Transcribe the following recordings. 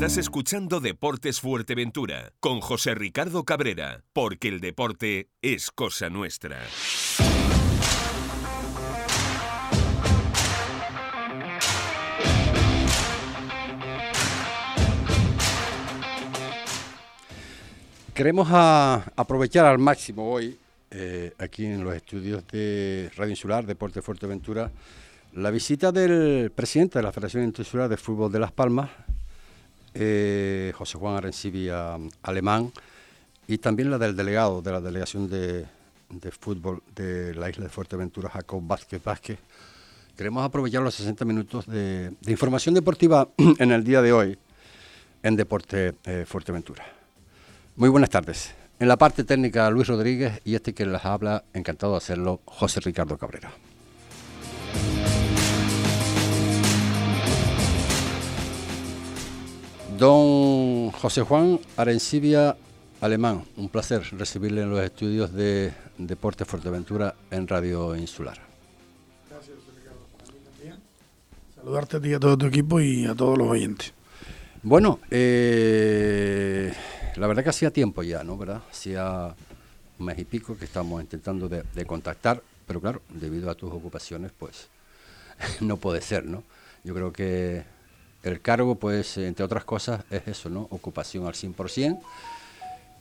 Estás escuchando Deportes Fuerteventura con José Ricardo Cabrera, porque el deporte es cosa nuestra. Queremos aprovechar al máximo hoy, eh, aquí en los estudios de Radio Insular, Deporte Fuerteventura, la visita del presidente de la Federación Insular de Fútbol de Las Palmas, eh, José Juan Arencibia Alemán, y también la del delegado de la Delegación de, Fútbol de la isla de Fuerteventura, Jacob Vázquez Vázquez. Queremos aprovechar los 60 minutos de, información deportiva en el día de hoy en Deporte eh, Fuerteventura. Muy buenas tardes. En la parte técnica Luis Rodríguez y este que les habla, encantado de hacerlo, José Ricardo Cabrera. Don José Juan Arencibia Alemán, un placer recibirle en los estudios de Deporte Fuerteventura en Radio Insular. Gracias, Ricardo. también. Saludarte a ti, a todo tu equipo y a todos los oyentes. Bueno, eh, la verdad que hacía tiempo ya, ¿no? ¿Verdad? Hacía un mes y pico que estamos intentando de, de contactar, pero claro, debido a tus ocupaciones, pues no puede ser, ¿no? Yo creo que el cargo, pues, entre otras cosas, es eso, ¿no? Ocupación al 100%.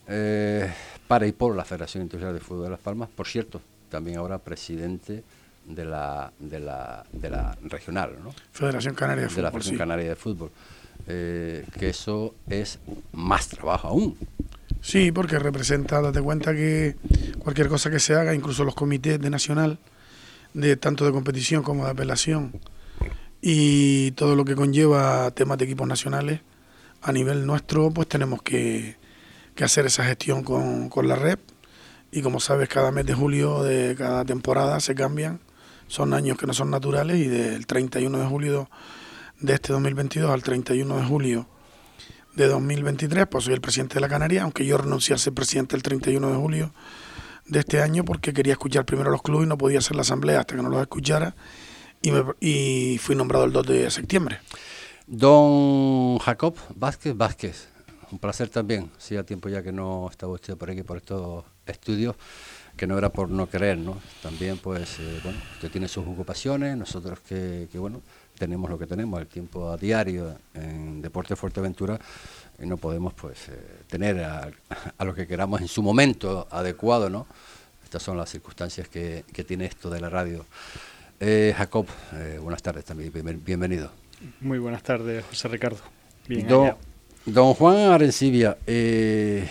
Eh, para y por la Federación Internacional de Fútbol de Las Palmas, por cierto, también ahora presidente de la, de la, de la regional, ¿no? Federación Canaria de, Fútbol. De la Federación Canaria de Fútbol. Eh, que eso es más trabajo aún. Sí, porque representa, date cuenta que cualquier cosa que se haga, incluso los comités de nacional, de tanto de competición como de apelación, y todo lo que conlleva temas de equipos nacionales a nivel nuestro, pues tenemos que, hacer esa gestión con, con, la red. Y como sabes, cada mes de julio de cada temporada se cambian. Son años que no son naturales y del 31 de julio de este 2022 al 31 de julio de 2023, pues soy el presidente de la Canaria, aunque yo renuncié a ser presidente el 31 de julio de este año porque quería escuchar primero a los clubes y no podía hacer la asamblea hasta que no los escuchara y, fui nombrado el 2 de septiembre. Don Jacob Vázquez Vázquez, un placer también. Hacía tiempo ya que no estaba usted por aquí, por estos estudios, que no era por no querer, ¿no? También, pues, eh, bueno, usted tiene sus ocupaciones, nosotros que, bueno, tenemos lo que tenemos, el tiempo a diario en Deporte Fuerteventura, y no podemos, pues, eh, tener a, lo que queramos en su momento adecuado, ¿no? Estas son las circunstancias que, que tiene esto de la radio. Eh, Jacob, eh, buenas tardes también, bienvenido. Muy buenas tardes, José Ricardo. don, Juan Arencibia, eh,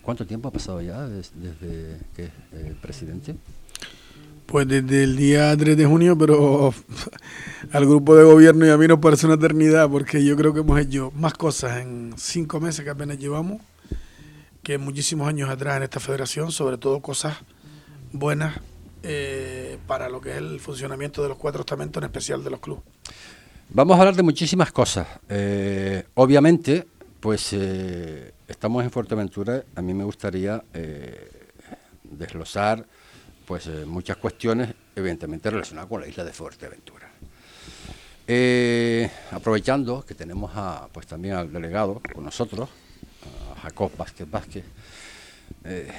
¿cuánto tiempo ha pasado ya desde, que es presidente? Pues desde el día 3 de junio, pero al grupo de gobierno y a mí nos parece una eternidad, porque yo creo que hemos hecho más cosas en cinco meses que apenas llevamos que muchísimos años atrás en esta federación, sobre todo cosas buenas eh, para lo que es el funcionamiento de los cuatro estamentos, en especial de los clubes. Vamos a hablar de muchísimas cosas. Eh, obviamente, pues eh, estamos en Fuerteventura. A mí me gustaría desglosar pues muchas cuestiones, evidentemente relacionadas con la isla de Fuerteventura. aprovechando que tenemos a, pues también al delegado con nosotros, a Jacob Vázquez Vázquez, eh,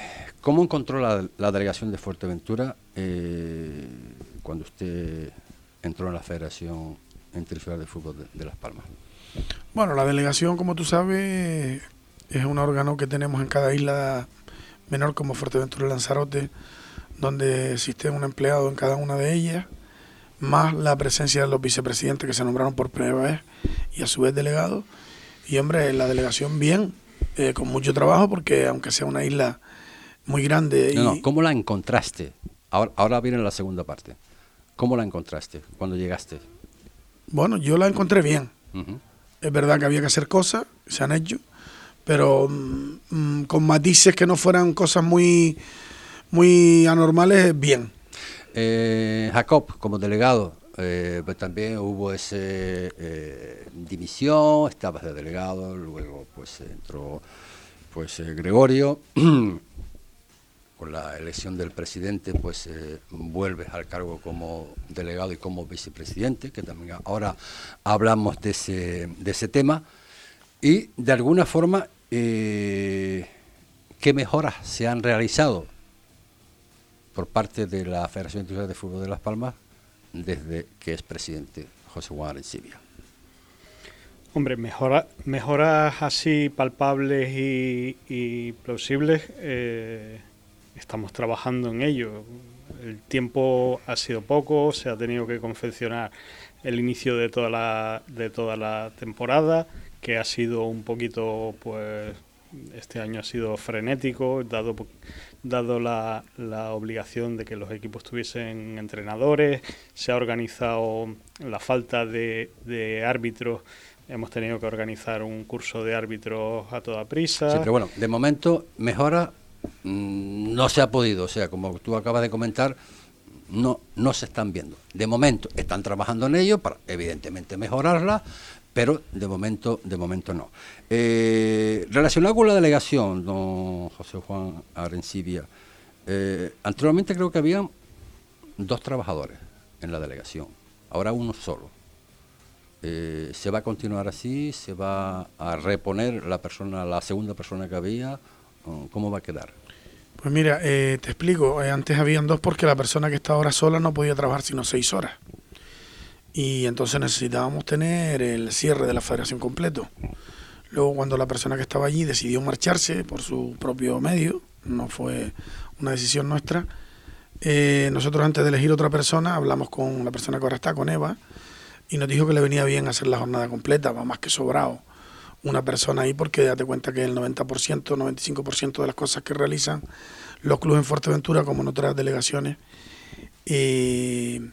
¿Cómo encontró la, delegación de Fuerteventura eh, cuando usted entró en la Federación Internacional de Fútbol de, Las Palmas? Bueno, la delegación, como tú sabes, es un órgano que tenemos en cada isla menor como Fuerteventura y Lanzarote, donde existe un empleado en cada una de ellas, más la presencia de los vicepresidentes que se nombraron por primera vez y a su vez delegados. Y hombre, la delegación bien, eh, con mucho trabajo, porque aunque sea una isla muy grande. No, no, ¿cómo la encontraste? Ahora, ahora viene la segunda parte. ¿Cómo la encontraste cuando llegaste? Bueno, yo la encontré bien. Es verdad que había que hacer cosas, se han hecho, pero mm, mm, con matices que no fueran cosas muy, muy anormales, bien. Eh, Jacob, como delegado, eh, también hubo esa eh, división, estabas de delegado, luego pues entró pues eh, Gregorio, con la elección del presidente pues vuelves al cargo como delegado y como vicepresidente, que también ahora hablamos de ese, de ese tema. Y de alguna forma, eh, ¿qué mejoras se han realizado por parte de la Federación Internacional de Fútbol de Las Palmas desde que es presidente José Juan Arencibia? Hombre, mejora, mejoras así palpables y, plausibles, eh, estamos trabajando en ello. El tiempo ha sido poco, se ha tenido que confeccionar el inicio de toda la, de toda la temporada, que ha sido un poquito, pues, este año ha sido frenético, dado, dado la, la obligación de que los equipos tuviesen entrenadores, se ha organizado la falta de, de árbitros Hemos tenido que organizar un curso de árbitros a toda prisa. Sí, pero bueno, de momento mejora mm, no se ha podido. O sea, como tú acabas de comentar, no, no se están viendo. De momento están trabajando en ello para, evidentemente, mejorarla, pero de momento, de momento no. Eh, relacionado con la delegación, don José Juan Arencibia, eh, anteriormente creo que había dos trabajadores en la delegación, ahora uno solo. Eh, ¿Se va a continuar así? ¿Se va a reponer la persona, la segunda persona que había? ¿Cómo va a quedar? Pues mira, te explico. Antes habían dos porque la persona que está ahora sola no podía trabajar sino seis horas. Y entonces necesitábamos tener el cierre de la federación completo. Luego cuando la persona que estaba allí decidió marcharse por su propio medio, no fue una decisión nuestra, nosotros antes de elegir otra persona hablamos con la persona que ahora está, con Eva, y nos dijo que le venía bien hacer la jornada completa, va más que sobrado una persona ahí porque date cuenta que el 90%, 95% de las cosas que realizan los clubes en Fuerteventura, como en otras delegaciones, eh,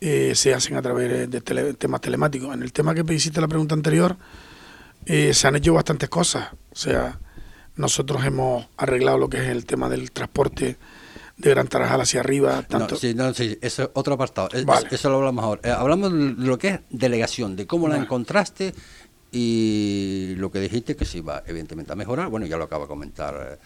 eh, se hacen a través de temas telemáticos. En el tema que hiciste la pregunta anterior, eh, se han hecho bastantes cosas. O sea, nosotros hemos arreglado lo que es el tema del transporte de Gran Tarajal hacia arriba. Tanto... No, sí, no, sí, eso es otro apartado. Eso lo hablamos ahora. Eh, hablamos de lo que es delegación, de cómo la encontraste y lo que dijiste que se iba evidentemente a mejorar. Bueno, ya lo acaba de comentar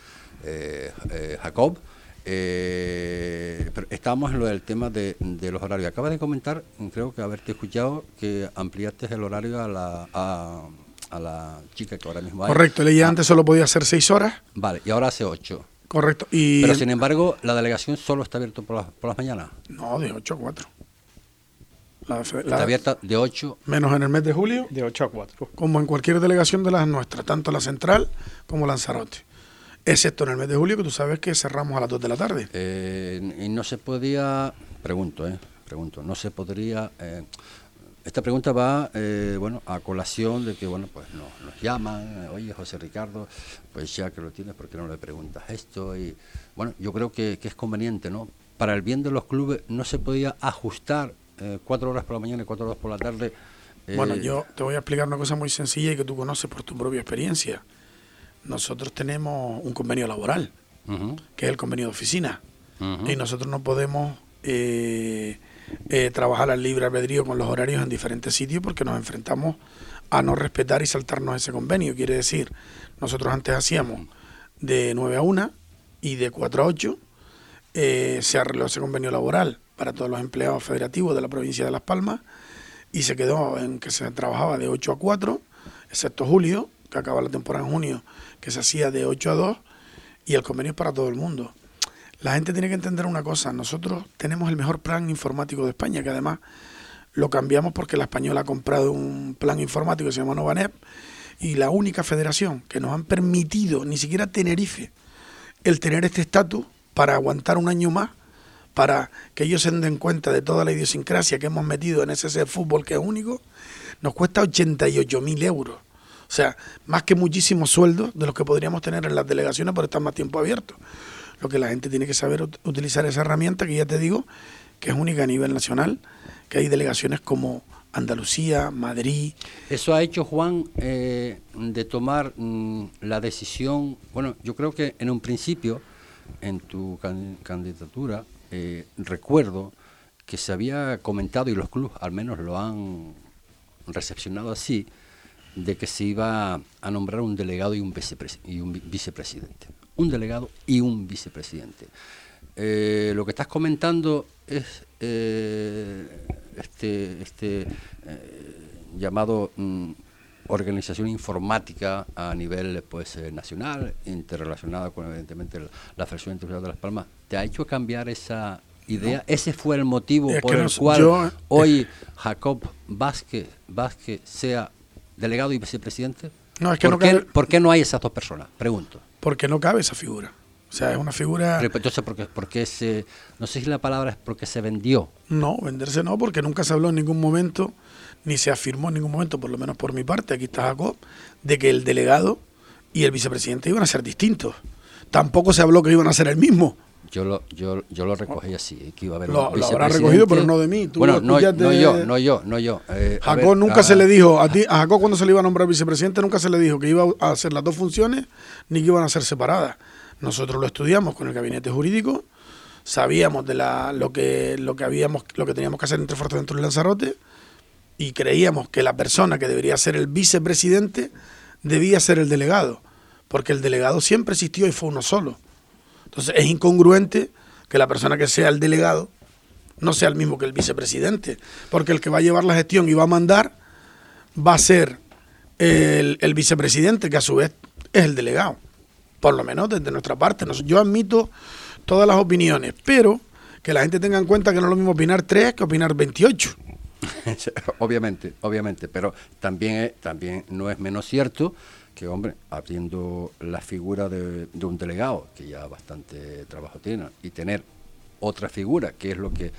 eh, eh, Jacob. Pero estábamos en lo del tema de, los horarios. Acaba de comentar, creo que haberte escuchado, que ampliaste el horario a la, a, la chica que ahora mismo hay. Correcto, ella ah. antes solo podía hacer seis horas. Vale, y ahora hace ocho. Correcto. Y Pero sin embargo, ¿la delegación solo está abierta por, por las mañanas? No, de 8 a 4. está abierta de 8. Menos en el mes de julio. De 8 a 4. Como en cualquier delegación de las nuestras, tanto la central como Lanzarote. Excepto en el mes de julio, que tú sabes que cerramos a las 2 de la tarde. Eh, y no se podía, pregunto, eh, pregunto, no se podría, eh, esta pregunta va, eh, bueno, a colación de que, bueno, pues nos, nos llaman, oye, José Ricardo, pues ya que lo tienes, ¿por qué no le preguntas esto? Y, bueno, yo creo que, es conveniente, ¿no? Para el bien de los clubes no se podía ajustar eh, cuatro horas por la mañana y cuatro horas por la tarde. Eh, bueno, yo te voy a explicar una cosa muy sencilla y que tú conoces por tu propia experiencia. Nosotros tenemos un convenio laboral, que es el convenio de oficina, y nosotros no podemos... Eh, eh, trabajar al libre albedrío con los horarios en diferentes sitios porque nos enfrentamos a no respetar y saltarnos ese convenio. Quiere decir, nosotros antes hacíamos de 9 a 1 y de 4 a 8. Eh, se arregló ese convenio laboral para todos los empleados federativos de la provincia de Las Palmas y se quedó en que se trabajaba de 8 a 4, excepto julio, que acaba la temporada en junio, que se hacía de 8 a 2 y el convenio es para todo el mundo. La gente tiene que entender una cosa, nosotros tenemos el mejor plan informático de España, que además lo cambiamos porque la española ha comprado un plan informático que se llama Novanep y la única federación que nos han permitido, ni siquiera Tenerife, el tener este estatus para aguantar un año más, para que ellos se den cuenta de toda la idiosincrasia que hemos metido en ese fútbol que es único, nos cuesta 88 mil euros. O sea, más que muchísimos sueldos de los que podríamos tener en las delegaciones por estar más tiempo abiertos. Lo que la gente tiene que saber utilizar esa herramienta que ya te digo que es única a nivel nacional, que hay delegaciones como Andalucía, Madrid. Eso ha hecho Juan eh, de tomar mm, la decisión, bueno, yo creo que en un principio, en tu candidatura, eh, recuerdo que se había comentado, y los clubes al menos lo han recepcionado así, de que se iba a nombrar un delegado y un, y un vicepresidente un delegado y un vicepresidente. Eh, lo que estás comentando es eh, este, este eh, llamado mm, organización informática a nivel pues nacional, interrelacionada con evidentemente la, la Federación Internacional de Las Palmas, ¿te ha hecho cambiar esa idea? ¿Ese fue el motivo Es por el no- cual yo- hoy Jacob Vázquez, Vázquez sea delegado y vicepresidente? No, es que ¿Por, no qué, cabe- por qué no hay esas dos personas? Pregunto. Porque no cabe esa figura. O sea, es una figura... Pero, Entonces, ¿por qué, por qué se, no sé si la palabra es porque se vendió? No, venderse no, porque nunca se habló en ningún momento, ni se afirmó en ningún momento, por lo menos por mi parte, aquí está Jacob, de que el delegado y el vicepresidente iban a ser distintos. Tampoco se habló que iban a ser el mismo. Yo lo, yo, yo lo recogí así, que iba a haber Lo- un lo habrá recogido, pero no de mí. Tú bueno, no, no yo, no yo, no yo. Eh, Jacob ver, nunca se le dijo, a ti, a Jacob cuando se le iba a nombrar vicepresidente, nunca se le dijo que iba a hacer las dos funciones ni que iban a ser separadas. Nosotros lo estudiamos con el gabinete jurídico, sabíamos de la, lo que lo que habíamos, lo que teníamos que hacer entre Fuerteventura y Lanzarote, y creíamos que la persona que debería ser el vicepresidente debía ser el delegado, porque el delegado siempre existió y fue uno solo. Entonces es incongruente que la persona que sea el delegado no sea el mismo que el vicepresidente, porque el que va a llevar la gestión y va a mandar va a ser el, vicepresidente, que a su vez es el delegado, por lo menos desde nuestra parte. Yo admito todas las opiniones, pero que la gente tenga en cuenta que no es lo mismo opinar 3 que opinar 28. obviamente, obviamente, pero también, también no es menos cierto que, hombre, habiendo la figura de, de un delegado, que ya bastante trabajo tiene, y tener otra figura, que es lo que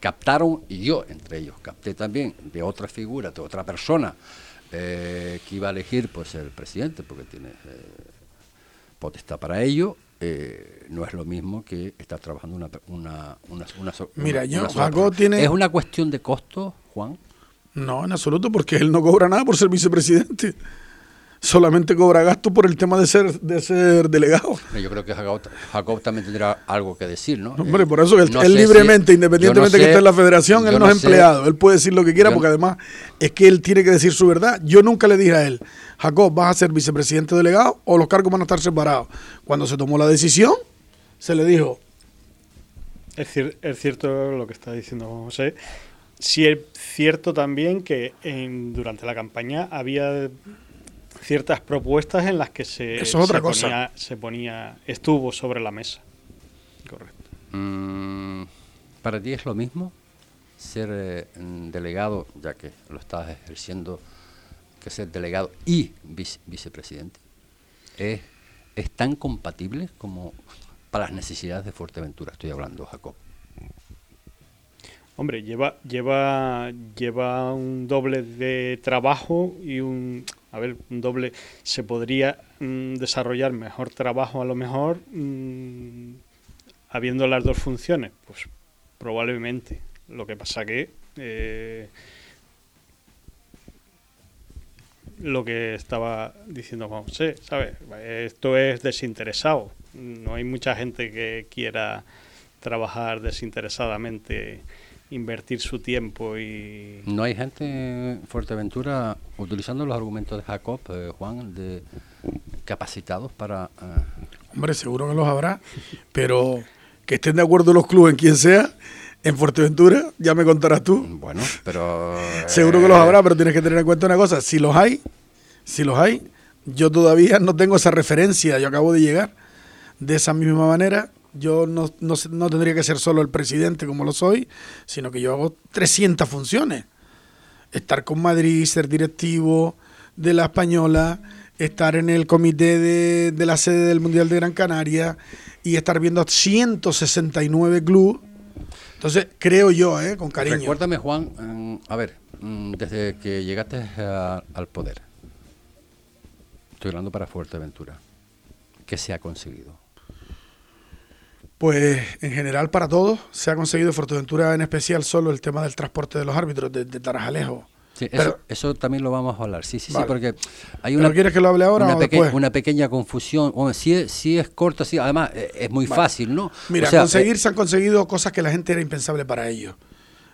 captaron, y yo entre ellos capté también, de otra figura, de otra persona, eh, que iba a elegir pues el presidente, porque tiene eh, potestad para ello, eh, no es lo mismo que estar trabajando una, una, una, una Mira, una- yo, tiene- ¿Es una cuestión de costo, Juan? No, en absoluto, porque él no cobra nada por ser vicepresidente. Solamente cobra gasto por el tema de ser, de ser delegado. Yo creo que Jacob, Jacob también tendrá algo que decir, ¿no? Hombre, por eso él, no él sé si- libremente, independientemente no que esté en la federación, él no, es sé- empleado. Él puede decir lo que quiera, porque además es que él tiene que decir su verdad. Yo nunca le dije a él, Jacob, vas a ser vicepresidente delegado o los cargos van a estar separados. Cuando se tomó la decisión, se le dijo, Es, cier- es cierto lo que está diciendo José. Sí es cierto también que en- durante la campaña había ciertas propuestas en las que se, Eso es otra se cosa. ponía, se ponía, estuvo sobre la mesa. Correcto. Mm, ¿Para ti es lo mismo ser eh, delegado, ya que lo estás ejerciendo, que ser delegado y vice- vicepresidente? ¿Es, ¿Es tan compatible como para las necesidades de Fuerteventura? Estoy hablando, Jacob. Hombre, lleva, lleva, lleva un doble de trabajo y un, a ver, un doble, se podría mm, desarrollar mejor trabajo a lo mejor mm, habiendo las dos funciones, pues probablemente. Lo que pasa que eh, lo que estaba diciendo Juan José, ¿sabes? Esto es desinteresado. No hay mucha gente que quiera trabajar desinteresadamente, invertir su tiempo y... ¿No hay gente en Fuerteventura utilizando los argumentos de Jacob, eh, Juan, de capacitados para... eh, hombre, seguro que los habrá, pero que estén de acuerdo los clubes en quien sea, en Fuerteventura, ya me contarás tú. bueno, pero... Seguro que los eh, habrá, pero tienes que tener en cuenta una cosa. Si los hay, si los hay, yo todavía no tengo esa referencia. Yo acabo de llegar. De esa misma manera, yo no, no, no tendría que ser solo el presidente como lo soy, sino que yo hago 300 funciones. Estar con Madrid, ser directivo de la Española, estar en el comité de, de la sede del Mundial de Gran Canaria y estar viendo 169 clubes. Entonces, creo yo, ¿eh? con cariño. Recuérdame, Juan, a ver, mm, desde que llegaste a- al poder, estoy hablando para Fuerteventura, ¿qué se ha conseguido? Pues en general para todos se ha conseguido Fuerteventura en especial solo el tema del transporte de los árbitros desde Tarajalejo. Sí, eso, Pero- eso también lo vamos a hablar, sí, sí, Vale. sí, porque hay ¿Pero una, quieres que lo hable ahora una, o peque- después? una pequeña confusión, bueno, sí, es- sí es corto, sí, además eh, es muy Vale. fácil, ¿no? Mira, O sea, conseguir eh, se han conseguido cosas que la gente era impensable para ellos.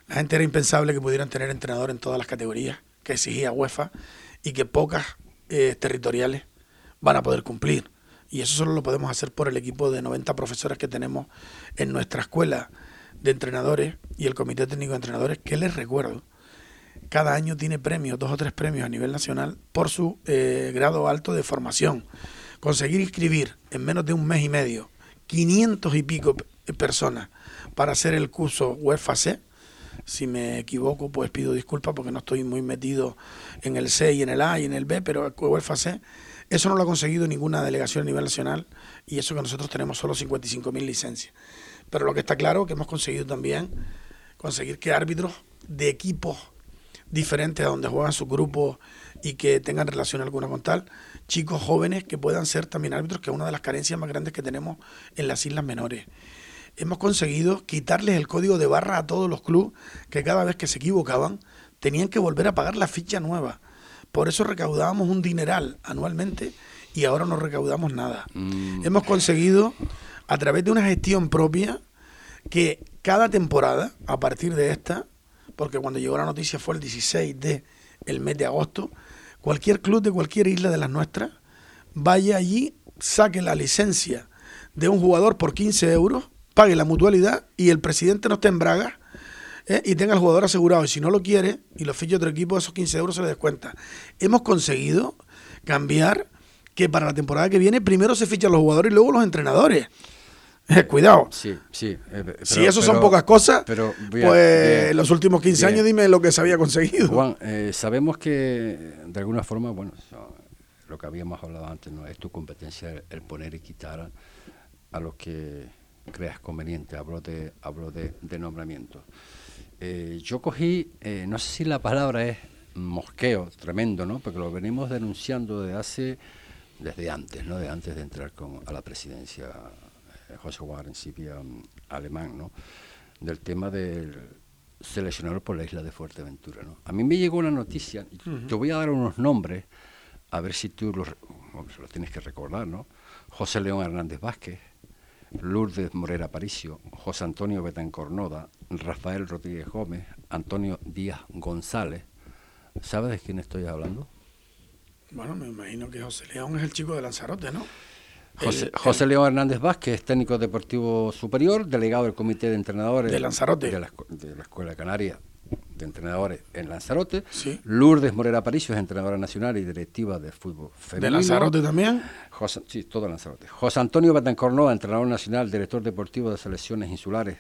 La gente era impensable que pudieran tener entrenador en todas las categorías que exigía UEFA y que pocas eh, territoriales van a poder cumplir. Y eso solo lo podemos hacer por el equipo de 90 profesores que tenemos en nuestra escuela de entrenadores y el comité técnico de entrenadores, que les recuerdo cada año tiene premios, dos o tres premios a nivel nacional por su eh, grado alto de formación. Conseguir inscribir en menos de un mes y medio 500 y pico personas para hacer el curso UEFA C. Si me equivoco, pues pido disculpas porque no estoy muy metido en el C y en el A y en el B, pero UEFA C, eso no lo ha conseguido ninguna delegación a nivel nacional y eso que nosotros tenemos solo 55.000 licencias. Pero lo que está claro que hemos conseguido también conseguir que árbitros de equipos diferentes a donde juegan sus grupos y que tengan relación alguna con tal, chicos jóvenes que puedan ser también árbitros, que es una de las carencias más grandes que tenemos en las islas menores. Hemos conseguido quitarles el código de barra a todos los clubes que cada vez que se equivocaban tenían que volver a pagar la ficha nueva. Por eso recaudábamos un dineral anualmente y ahora no recaudamos nada. Mm. Hemos conseguido, a través de una gestión propia, que cada temporada, a partir de esta, porque cuando llegó la noticia fue el 16 de el mes de agosto, cualquier club de cualquier isla de las nuestras vaya allí, saque la licencia de un jugador por 15 euros, pague la mutualidad y el presidente no esté en Braga ¿eh? y tenga el jugador asegurado. Y si no lo quiere y lo ficha otro equipo, esos 15 euros se le descuenta. Hemos conseguido cambiar que para la temporada que viene primero se fichan los jugadores y luego los entrenadores. cuidado. Sí, sí. Eh, si eso son pocas cosas, pero pues en los últimos 15 años dime lo que se había conseguido. Juan, eh, sabemos que de alguna forma, bueno, lo que habíamos hablado antes, no es tu competencia el poner y quitar a los que creas conveniente. Hablo de, hablo de, nombramiento. Eh, yo cogí, no sé si la palabra es mosqueo, tremendo, ¿no? Porque lo venimos denunciando desde hace, desde antes, ¿no? De antes de entrar con, a la presidencia José Warren um, alemán, ¿no? del tema del seleccionador por la isla de Fuerteventura. ¿no? A mí me llegó una noticia, te voy a dar unos nombres, a ver si tú los, los tienes que recordar, ¿no? José León Hernández Vázquez, Lourdes Morera Paricio, José Antonio Betancornoda, Rafael Rodríguez Gómez, Antonio Díaz González. ¿Sabes de quién estoy hablando? Bueno, me imagino que José León es el chico de Lanzarote, ¿no? José, León Hernández Vázquez, técnico deportivo superior, delegado del comité de entrenadores de Lanzarote. De la, Escuela Canaria de Entrenadores en Lanzarote. Lourdes Morera Aparicio es entrenadora nacional y directiva de fútbol femenino. ¿De Lanzarote también? sí, todo Lanzarote. José Antonio Batancornoa, entrenador nacional, director deportivo de selecciones insulares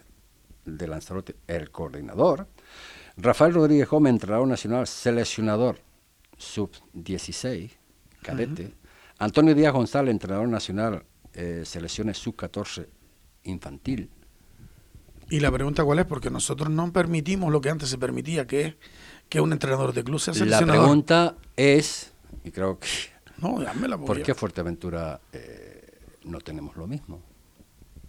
de Lanzarote, el coordinador. Rafael Rodríguez Gómez, entrenador nacional, seleccionador sub-16, cadete. Antonio Díaz González, entrenador nacional, eh, selecciones sub-14 infantil. Y la pregunta cuál es, porque nosotros no permitimos lo que antes se permitía, que es que un entrenador de club sea seleccionador. La pregunta es, y creo que... No, dámela. ¿Por qué Fuerteventura eh, no tenemos lo mismo?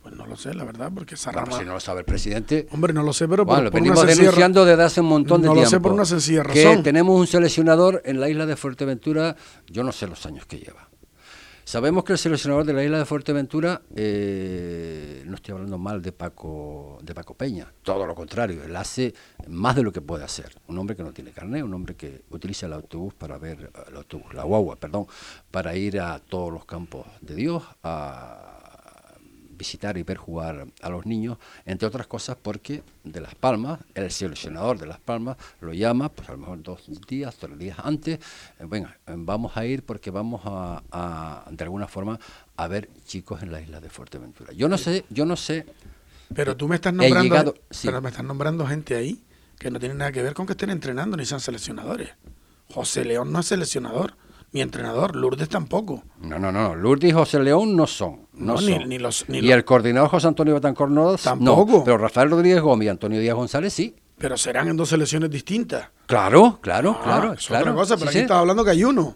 Pues no lo sé, la verdad, porque esa rama... si no lo sabe el presidente... Hombre, no lo sé, pero por, lo venimos denunciando desde hace un montón de tiempo. No lo sé por una sencilla razón. Que tenemos un seleccionador en la isla de Fuerteventura, yo no sé los años que lleva. Sabemos que el seleccionador de la isla de Fuerteventura, eh, no estoy hablando mal de Paco, de Paco Peña, todo lo contrario, él hace más de lo que puede hacer. Un hombre que no tiene carnet, un hombre que utiliza el autobús para ver, el autobús, la guagua, perdón, para ir a todos los campos de Dios, a visitar y ver jugar a los niños, entre otras cosas porque de Las Palmas, el seleccionador de Las Palmas lo llama, pues a lo mejor dos días, tres días antes, eh, venga, eh, vamos a ir porque vamos a, de alguna forma, a ver chicos en la isla de Fuerteventura. Yo no sé, yo no sé... Pero tú me estás nombrando, pero me estás nombrando gente ahí que no tiene nada que ver con que estén entrenando ni sean seleccionadores. José León no es seleccionador mi entrenador, Lourdes tampoco. No, no, no, Lourdes y José León no son. No, Ni, los, y el coordinador José Antonio Betancor tampoco. pero Rafael Rodríguez Gómez y Antonio Díaz González sí. Pero serán en dos selecciones distintas. Claro, claro, ah, claro. Es otra cosa, pero aquí estás hablando que hay uno.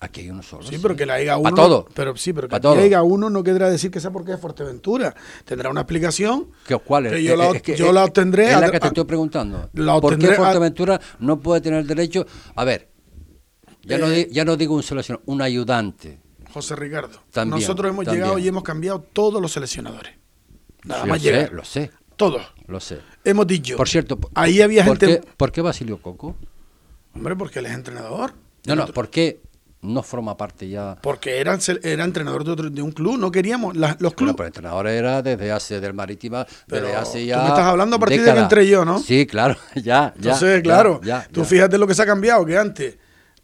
Aquí hay uno solo. Sí, pero que la uno. Para todo. Pero sí, pero que aquí haya uno no querrá decir que sea porque es Fuerteventura. Tendrá una explicación. ¿Qué, ¿Cuál es? yo, la, yo la obtendré. Es la que te estoy preguntando. ¿Por qué Fuerteventura no puede tener derecho? A ver, ya, no, eh, ya no digo un seleccionador, un ayudante. José Ricardo. Nosotros hemos llegado y hemos cambiado todos los seleccionadores. Nada más llegar. Lo sé. Todos. Lo sé. Hemos dicho. Por cierto, ahí había ¿por gente. Qué, ¿Por qué Basilio Coco? Hombre, porque él es entrenador. No, no, ¿por qué no forma parte ya. Porque era, era entrenador de, otro- de un club, no queríamos. la- los Bueno, clubes. pero el entrenador era desde hace del Marítima, desde Pero tú me estás hablando a partir de que entré yo, ¿no? Sí, claro, ya, ya. Entonces, ya, claro, ya, tú fíjate lo que se ha cambiado, que antes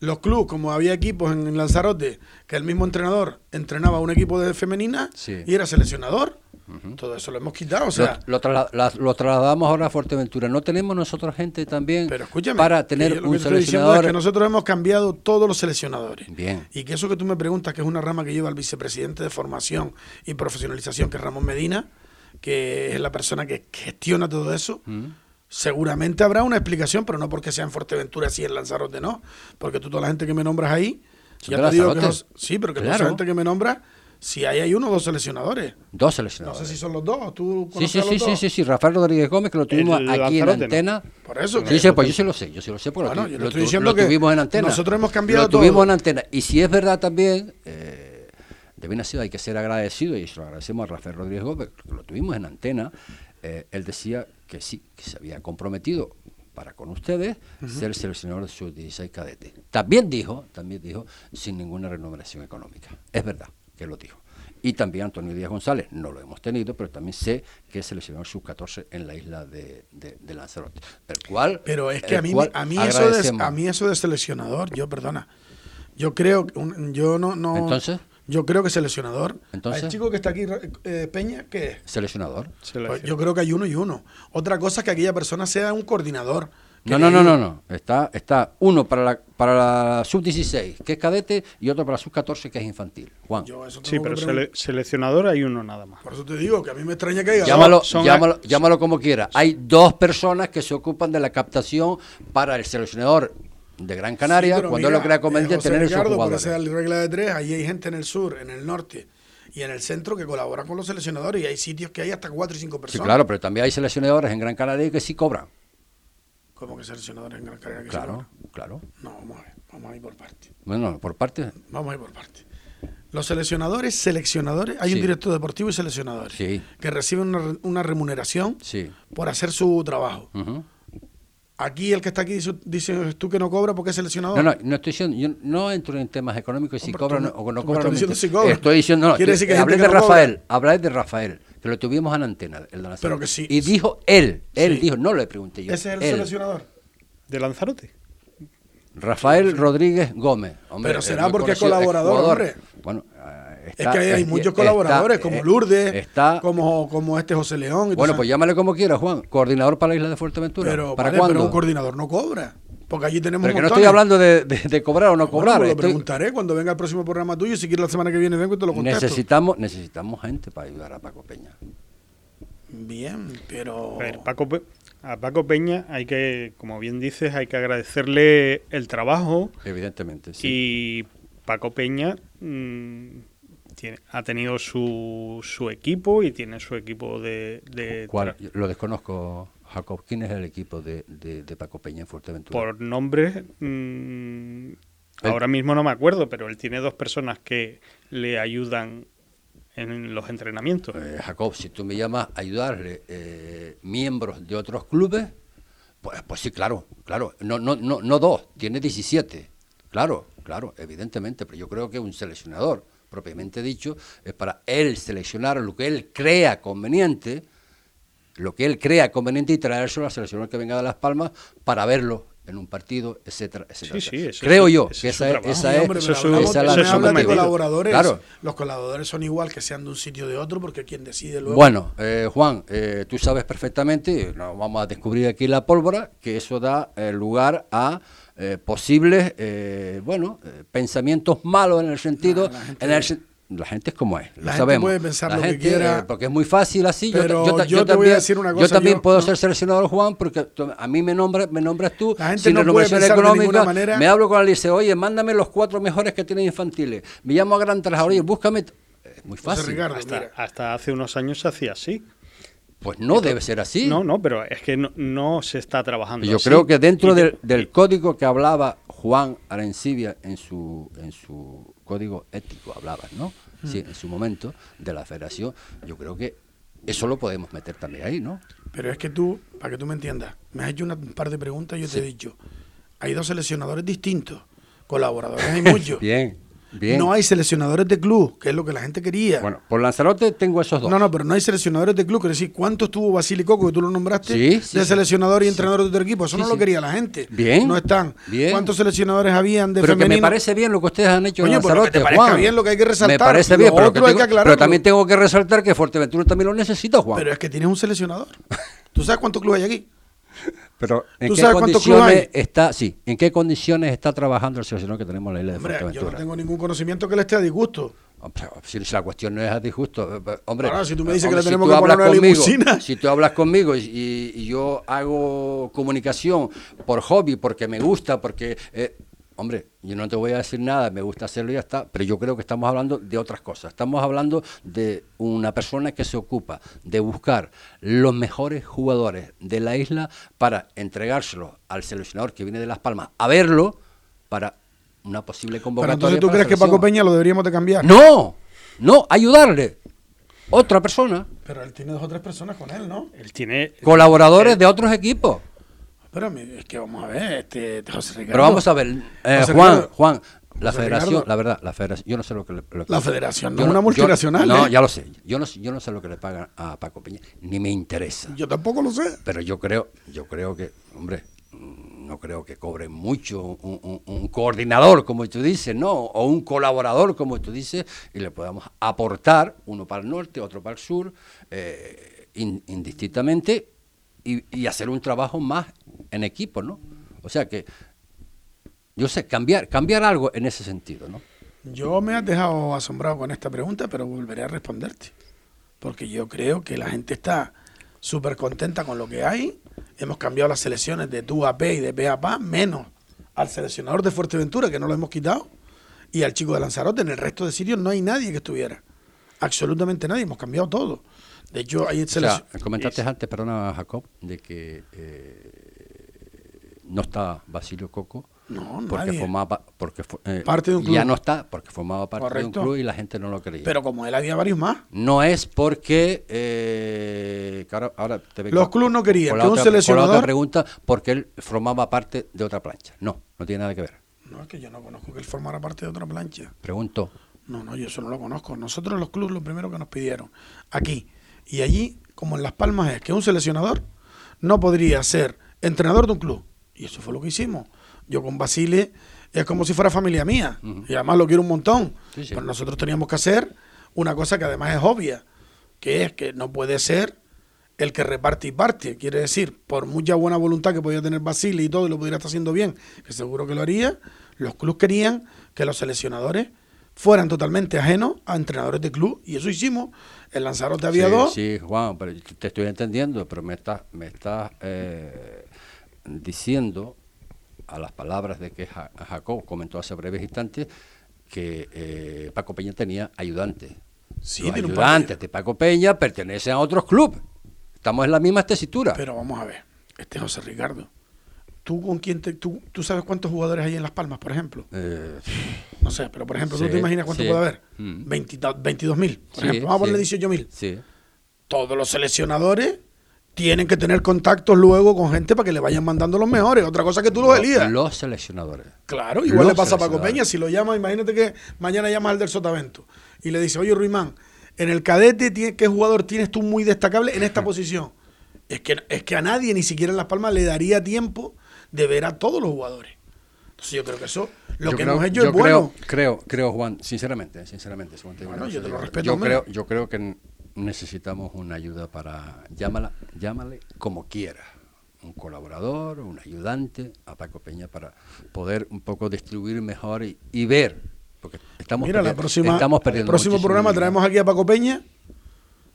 los clubes, como había equipos en, Lanzarote, que el mismo entrenador entrenaba a un equipo de femenina Sí. y era seleccionador, todo eso lo hemos quitado, o sea, lo, lo trasla- la- lo trasladamos ahora a Fuerteventura. ¿No tenemos nosotros gente también pero para tener un diciendo es seleccionador? que nosotros hemos cambiado todos los seleccionadores. Bien. Y que eso que tú me preguntas, que es una rama que lleva el vicepresidente de formación y profesionalización, que es Ramón Medina, que es la persona que gestiona todo eso. Seguramente habrá una explicación, pero no porque sea en Fuerteventura, sí en Lanzarote, no. Porque tú, toda la gente que me nombras ahí, Son ya de te digo que los- sí, pero que toda esa gente que me nombra, si ahí hay uno o dos seleccionadores. Dos No seleccionadores. sé si son los dos, tú Sí, conoces sí, a los sí, sí, dos? sí, sí, Rafael Rodríguez Gómez, que lo tuvimos El aquí en ¿no? antena. Por eso, Sí, que- sí, pues yo sí lo sé, yo sí lo sé, porque Bueno, lo, yo lo estoy diciendo lo que tuvimos en antena. nosotros hemos cambiado Lo tuvimos todo. en antena. Y si es verdad también, eh, de bien nacido hay que ser agradecido, y se lo agradecemos a Rafael Rodríguez Gómez, que lo tuvimos en antena, eh, él decía que sí, que se había comprometido para con ustedes ser el seleccionador de sus 16 cadetes. También dijo, también dijo, sin ninguna remuneración económica. Es verdad que lo dijo. Y también Antonio Díaz González, no lo hemos tenido, pero también sé que es seleccionador sub-14 en la isla de, de- de Lanzarote. El cual, Pero es que a mí, a, mí eso de, a mí eso de seleccionador, yo perdona, yo creo, que un- yo no, no Entonces. Yo creo que seleccionador, Entonces. el chico que está aquí, eh, Peña, ¿qué es? Seleccionador. Pues yo creo que hay uno y uno. Otra cosa es que aquella persona sea un coordinador. No, no, no, no, no. Está, está uno para la, para la sub-16, que es cadete, y otro para la sub-14, que es infantil. Juan, Yo eso Sí, pero sele- seleccionador hay uno nada más. Por eso te digo que a mí me extraña que haya llámalo, dos. son- llámalo, son- llámalo como quiera. Hay dos personas que se ocupan de la captación para el seleccionador de Gran Canaria, Sí, cuando mira, él lo crea eh, conveniente José tener esos Ricardo, por jugadores. esa regla de tres, ahí hay gente en el sur, en el norte y en el centro que colaboran con los seleccionadores y hay sitios que hay hasta cuatro y cinco Sí, personas. claro, pero también hay seleccionadores en Gran Canaria que sí cobran. ¿Cómo que seleccionadores en Gran Canaria? que Claro, cobran? claro. No, vamos a ver, vamos a ir por partes. Bueno, por parte, Vamos a ir por partes. Los seleccionadores, seleccionadores, hay Sí. un director deportivo y seleccionadores Sí. que reciben una, una remuneración sí. por hacer su trabajo. Ujú. Aquí el que está aquí dice, dice tú que no cobra porque es seleccionador. No, no, no estoy diciendo, yo no entro en temas económicos si Hombre, cobran tú o no no diciendo me- si cobran. Estoy diciendo, no, Quiere decir que hay hablé de no cobra. Rafael, hablé de Rafael, que lo tuvimos en antena, el de la Pero que sí. Y dijo él, él Sí. dijo, no le pregunté yo. Ese es el él. seleccionador. ¿De Lanzarote? Rafael Rodríguez Gómez. Hombre, Pero será porque es colaborador, hombre. Bueno, Es que hay, muchos está- colaboradores, como eh, Lourdes, Está, como, como este José León. y bueno, sabes. pues llámale como quiera, Juan. Coordinador para la isla de Fuerteventura. pero, ¿Para vale, cuándo? pero un coordinador no cobra. Porque allí tenemos Pero que no estoy hablando de, de- de cobrar o no Bueno, cobrar. pues lo estoy- preguntaré cuando venga el próximo programa tuyo. Si quieres la semana que viene vengo y te lo contesto. necesitamos, necesitamos gente para ayudar a Paco Peña. Bien, pero... A ver, Paco Pe- a Paco Peña hay que, como bien dices, hay que agradecerle el trabajo Evidentemente, sí. y Paco Peña mm, tiene- ha tenido su, su equipo y tiene su equipo de... de ¿Cuál? Lo desconozco, Jacob. ¿Quién es el equipo de, de- de Paco Peña en Fuerteventura? por nombres, mm, ahora mismo no me acuerdo, pero él tiene dos personas que le ayudan en los entrenamientos. Eh, Jacob, si tú me llamas a ayudarle eh, miembros de otros clubes, pues, pues sí, claro, claro. No, no, no, no dos, tiene 17. Claro, claro, evidentemente. Pero yo creo que un seleccionador, propiamente dicho, es para él seleccionar lo que él crea conveniente, lo que él crea conveniente y traérselo al seleccionador que venga de Las Palmas para verlo en un partido, etcétera, etcétera. Sí, sí, eso Creo es- yo que esa es, esa Sí, es, hombre, eso pero es su- hablamos- esa es la me hablas de normativa. colaboradores. Claro. Los colaboradores son igual que sean de un sitio o de otro, porque quien decide luego. Bueno, eh, Juan, eh, tú sabes perfectamente, no vamos a descubrir aquí la pólvora, que eso da eh, lugar a eh, posibles, eh, bueno, eh, pensamientos malos en el sentido, gente- en el la gente es como es, lo La gente sabemos. puede pensar La lo que gente, quiera. eh, porque es muy fácil así. Yo Pero yo, yo yo te voy a también, decir una yo cosa, también yo- puedo no. ser seleccionador, Juan, porque a mí me nombras, me nombras tú La gente sin no puede pensar de económica. ninguna manera- Me hablo con el liceo, oye, mándame los cuatro mejores que tienen infantiles. Me llamo a Gran Trabajador, oye, búscame. Es muy fácil. Ricardo, Hasta, hasta hace unos años se hacía así. Pues no debe ser así. No, no, pero es que no, no se está trabajando Yo así. creo que dentro de- del, del código que hablaba Juan Arencibia en su, en su código ético, hablaba, ¿no? Sí, en su momento, de la federación, yo creo que eso lo podemos meter también ahí, ¿no? Pero es que tú, para que tú me entiendas, me has hecho una- un par de preguntas y yo te he dicho, hay dos seleccionadores distintos, Colaboradores hay muchos. Bien, bien. No hay seleccionadores de club, que es lo que la gente quería. Bueno, por Lanzarote tengo esos dos. No, no, pero no hay seleccionadores de club. Quiero decir, ¿cuánto estuvo Basili Coco, que tú lo nombraste, Sí, sí, de sí. seleccionador y entrenador de tu equipo? Eso no lo quería la gente. Bien, No están. bien. ¿Cuántos seleccionadores habían de pero que me parece bien lo que ustedes han hecho en pues lo que Lanzarote, te parezca Juan. bien, lo que hay que resaltar. Me parece Lo bien, pero, otro hay que pero también tengo que resaltar que Fuerteventura también lo necesita, Juan. Pero es que tienes un seleccionador. ¿Tú sabes cuántos clubes hay aquí? Pero ¿en ¿Tú qué sabes condiciones está, sí, en qué condiciones está trabajando el seleccionador que tenemos en la isla de Hombre, yo no tengo ningún conocimiento que le esté a disgusto. Hombre, Si, si la cuestión no es a disgusto, eh, eh, hombre. Ahora, si tú me dices hombre, que le tenemos que poner conmigo, limusina. Si tú hablas conmigo y yo hago comunicación por hobby, porque me gusta, porque. eh, hombre, yo no te voy a decir nada, me gusta hacerlo y ya está, pero yo creo que estamos hablando de otras cosas. Estamos hablando de una persona que se ocupa de buscar los mejores jugadores de la isla para entregárselos al seleccionador que viene de Las Palmas a verlo para una posible Pero convocatoria. entonces tú crees que. Paco Peña lo deberíamos de cambiar. No, no, ayudarle. Otra persona. Pero él tiene dos o tres personas con él, ¿no? Él tiene. Colaboradores de otros equipos. Espérame, es que vamos a ver, este, José Ricardo. Pero vamos a ver, eh, José Juan, Ricardo. Juan, la José federación, Ricardo. la verdad, la federación, yo no sé lo que le... lo que- La federación no es una yo- multinacional, no, ¿eh? ya lo sé. Yo no, sé- yo no sé lo que le pagan a Paco Peña, ni me interesa. Yo tampoco lo sé. Pero yo creo, yo creo que, hombre, no creo que cobre mucho un, un- un coordinador, como tú dices, ¿no? O un colaborador, como tú dices, y le podamos aportar, uno para el norte, otro para el sur, eh, in- indistintamente, y, y hacer un trabajo más en equipo, ¿no? O sea que, yo sé, cambiar, cambiar algo en ese sentido, ¿no? Yo me has dejado asombrado con esta pregunta, pero volveré a responderte. Porque yo creo que la gente está súper contenta con lo que hay. Hemos cambiado las selecciones de tú a P y de P a PA, menos al seleccionador de Fuerteventura, que no lo hemos quitado, y al chico de Lanzarote. En el resto de sitios no hay nadie que estuviera. Absolutamente nadie. Hemos cambiado todo. De hecho, hay O sea, comentaste antes, perdona, Jacob, de que eh, no está Basilio Coco. No, porque nadie. formaba porque eh, Parte de un ya club. no está porque formaba parte de un club y la gente no lo creía Pero como él había varios más. no es porque eh, que ahora, ahora te vengo Los clubes no querían que un otra- con la otra seleccionador- pregunta porque él formaba parte de otra plancha no no tiene nada que ver No, es que yo no conozco que él formara parte de otra plancha. pregunto No, no, yo eso no lo conozco. Nosotros los clubes lo primero que nos pidieron aquí y allí, como en Las Palmas, es que un seleccionador no podría ser entrenador de un club. Y eso fue lo que hicimos. Yo con Basile es como si fuera familia mía. Y además lo quiero un montón. Sí, sí. Pero nosotros teníamos que hacer una cosa que además es obvia, que es que no puede ser el que reparte y parte. Quiere decir, por mucha buena voluntad que podía tener Basile y todo, y lo pudiera estar haciendo bien, que seguro que lo haría, los clubes querían que los seleccionadores fueran totalmente ajenos a entrenadores de club. Y eso hicimos. En Lanzarote había sí, dos. sí Juan pero te estoy entendiendo pero me estás me estás eh, diciendo a las palabras de que Ja- Jacob comentó hace breves instantes que eh, Paco Peña tenía ayudantes Sí, Los ayudantes de Paco Peña pertenecen a otros clubes. Estamos en la misma tesitura. Pero vamos a ver, este José Ricardo. ¿Tú con quién te, tú, tú sabes cuántos jugadores hay en Las Palmas, por ejemplo? Eh, No sé, pero por ejemplo, ¿tú te imaginas cuánto sí. puede haber? Mm. 22 mil, por sí, ejemplo. Vamos a ponerle sí, 18 mil. Sí. Todos los seleccionadores tienen que tener contactos luego con gente para que le vayan mandando los mejores. Otra cosa que tú los Los, elías. los seleccionadores. Claro, igual Los le pasa a Paco. Peña. Si lo llama, imagínate que mañana llamas al del Sotavento y le dice, oye, Ruimán, en el cadete, ¿qué jugador tienes tú muy destacable en esta posición? Es que, es que a nadie, ni siquiera en Las Palmas, le daría tiempo de ver a todos los jugadores. Entonces yo creo que eso, lo Yo que creo- hemos hecho yo es bueno. Creo, creo, creo, Juan, sinceramente, sinceramente. te Bueno, no yo te lo respeto, yo creo, yo creo que necesitamos una ayuda para, llámala, llámale como quiera, un colaborador, un ayudante a Paco Peña para poder un poco distribuir mejor y, y ver, porque estamos, Mira, la próxima, estamos el perdiendo próximo muchísimo programa traemos aquí a Paco Peña.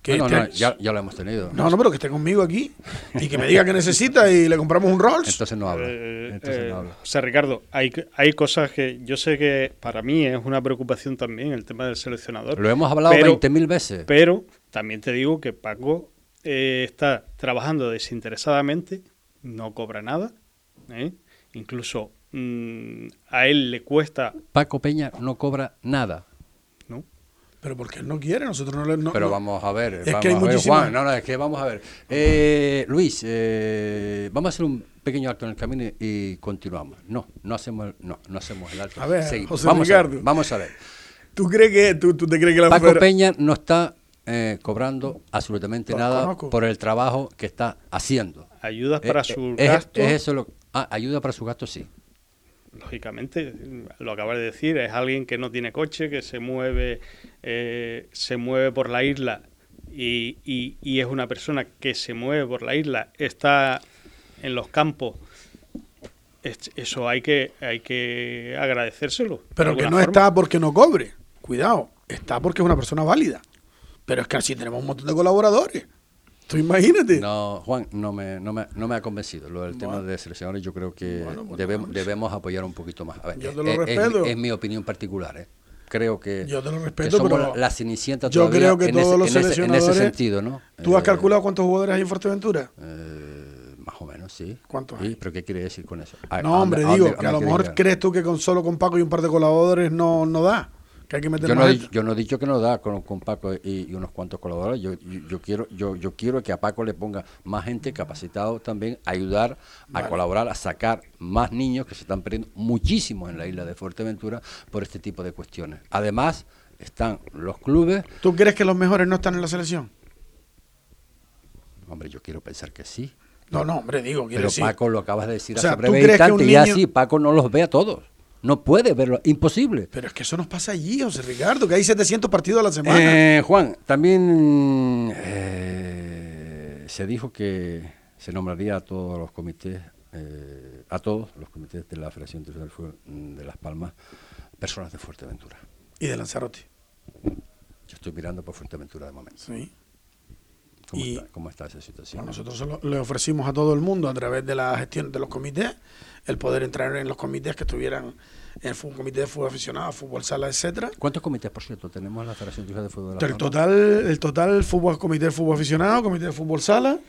Que No, no, esté- no, ya, ya lo hemos tenido. no, no, pero que esté conmigo aquí y que me diga que necesita y le compramos un Rolls. Entonces no habla. Eh, Entonces eh, no habla. O sea, Ricardo, hay, hay cosas que yo sé que para mí es una preocupación también el tema del seleccionador. Lo hemos hablado pero- 20.000 veces. Pero también te digo que Paco eh, está trabajando desinteresadamente, no cobra nada. ¿eh? Incluso mm, a él le cuesta, Paco Peña no cobra nada. Pero porque él no quiere, nosotros no le... no- Pero vamos a ver, Es vamos que hay a ver, muchísimas- Juan, no, no, es que vamos a ver. Eh, Luis, eh, vamos a hacer un pequeño alto en el camino y- continuamos. No, no hacemos, el- no, no hacemos el alto. A ver, Seguimos. José vamos, a ver, vamos a ver. ¿Tú crees que, tú, tú te crees que la Paco Peña no está eh, cobrando absolutamente nada conozco. por el trabajo que está haciendo. Ayudas para Eh, sus eh, es- gastos. es eso lo, ah, ayuda para sus gastos, sí. Lógicamente, lo acabas de decir, es alguien que no tiene coche, que se mueve, eh, se mueve por la isla y, y- y es una persona que se mueve por la isla, está en los campos. Es- Eso hay que, hay que agradecérselo. de Pero que no forma. está porque no cobre. Cuidado, está porque es una persona válida. Pero es que así tenemos un montón de colaboradores. Tú imagínate. No, Juan, no me, no me, no me ha convencido. Lo del tema de seleccionadores, yo creo que Bueno, bueno, debemos, debemos apoyar un poquito más. A ver, Yo te lo es- es respeto. Es, mi opinión particular, ¿eh? Creo que, Yo te lo respeto, somos pero la, la yo creo que en, todos ese, los en ese- en ese seleccionadores- sentido, ¿no? ¿Tú has Eh, calculado cuántos jugadores hay en Fuerteventura? eh, más o menos, sí. ¿Cuántos Sí, hay? ¿Pero qué quiere decir con eso? ¿A- No, hombre, a digo que a lo mejor crees tú que con solo con Paco y un par de colaboradores no, no da. Que hay que meter Yo no, he yo no he dicho que no da con, con Paco y, y unos cuantos colaboradores. Yo, yo, yo quiero yo, yo quiero que a Paco le ponga más gente capacitado también a ayudar a Vale. colaborar, a sacar más niños que se están perdiendo muchísimos en la isla de Fuerteventura por este tipo de cuestiones. Además, están los clubes. ¿Tú crees que los mejores no están en la selección? Hombre, yo quiero pensar que sí. No, no, hombre, digo, quiero Pero decir. Paco lo acabas de decir O sea, hace ¿tú breve instante un y niño- así Paco no los ve a todos. No puede verlo, imposible. Pero es que eso nos pasa allí, José Ricardo, que hay 700 partidos a la semana. Eh, Juan, también eh, se dijo que se nombraría a todos los comités, eh, a todos los comités de la Federación Internacional Fútbol mm, de Las Palmas, personas de Fuerteventura. Y de Lanzarote. Yo estoy mirando por Fuerteventura de momento. Sí. ¿Cómo, Y- está, cómo está esa situación? Bueno, nosotros se lo- le ofrecimos a todo el mundo a través de la gestión de los comités el poder entrar en los comités que estuvieran en el fu- comité de fútbol aficionado, fútbol sala, etcétera. ¿Cuántos comités, por cierto, tenemos en la Federación de Fútbol de El total, el total fútbol, comité de fútbol aficionado, comité de fútbol sala,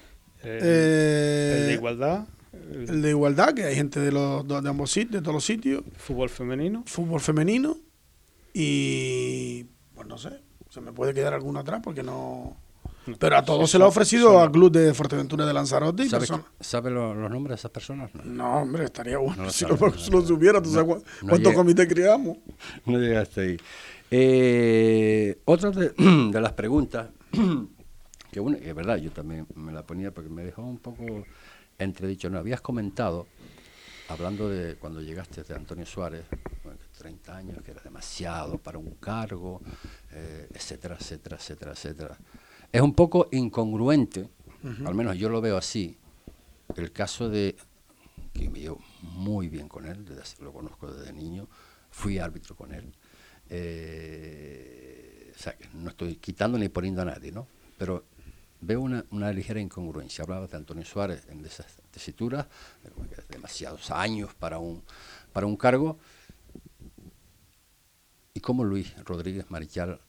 El, eh, el de igualdad, el el de igualdad, que hay gente de los de ambos sitios, de todos los sitios, fútbol femenino. fútbol femenino y pues no sé, se me puede quedar alguno atrás porque no. Pero a todos se lo ha ofrecido a Club de Fuerteventura de Lanzarote y ¿Sabe, personas. sabe lo- los nombres de esas personas? No, No, hombre, estaría bueno No lo si, sabe, lo, no si lo lo supiera. ¿Tú No, sabes cuántos comités creamos? no llegaste ahí. Eh, otra de, de las preguntas, que una, es verdad, yo también me la ponía porque me dejó un poco entredicho. No, habías comentado, hablando de cuando llegaste de Antonio Suárez, bueno, que 30 años, que era demasiado para un cargo, eh, etcétera, etcétera, etcétera, etcétera. Es un poco incongruente, al menos yo lo veo así, el caso de que me llevo muy bien con él, desde lo conozco desde niño, fui árbitro con él. eh, o sea, que no estoy quitando ni poniendo a nadie, ¿no? Pero veo una, una ligera incongruencia. Hablaba de Antonio Suárez en esas tesituras, demasiados años para un, para un cargo. Y como Luis Rodríguez Marichal,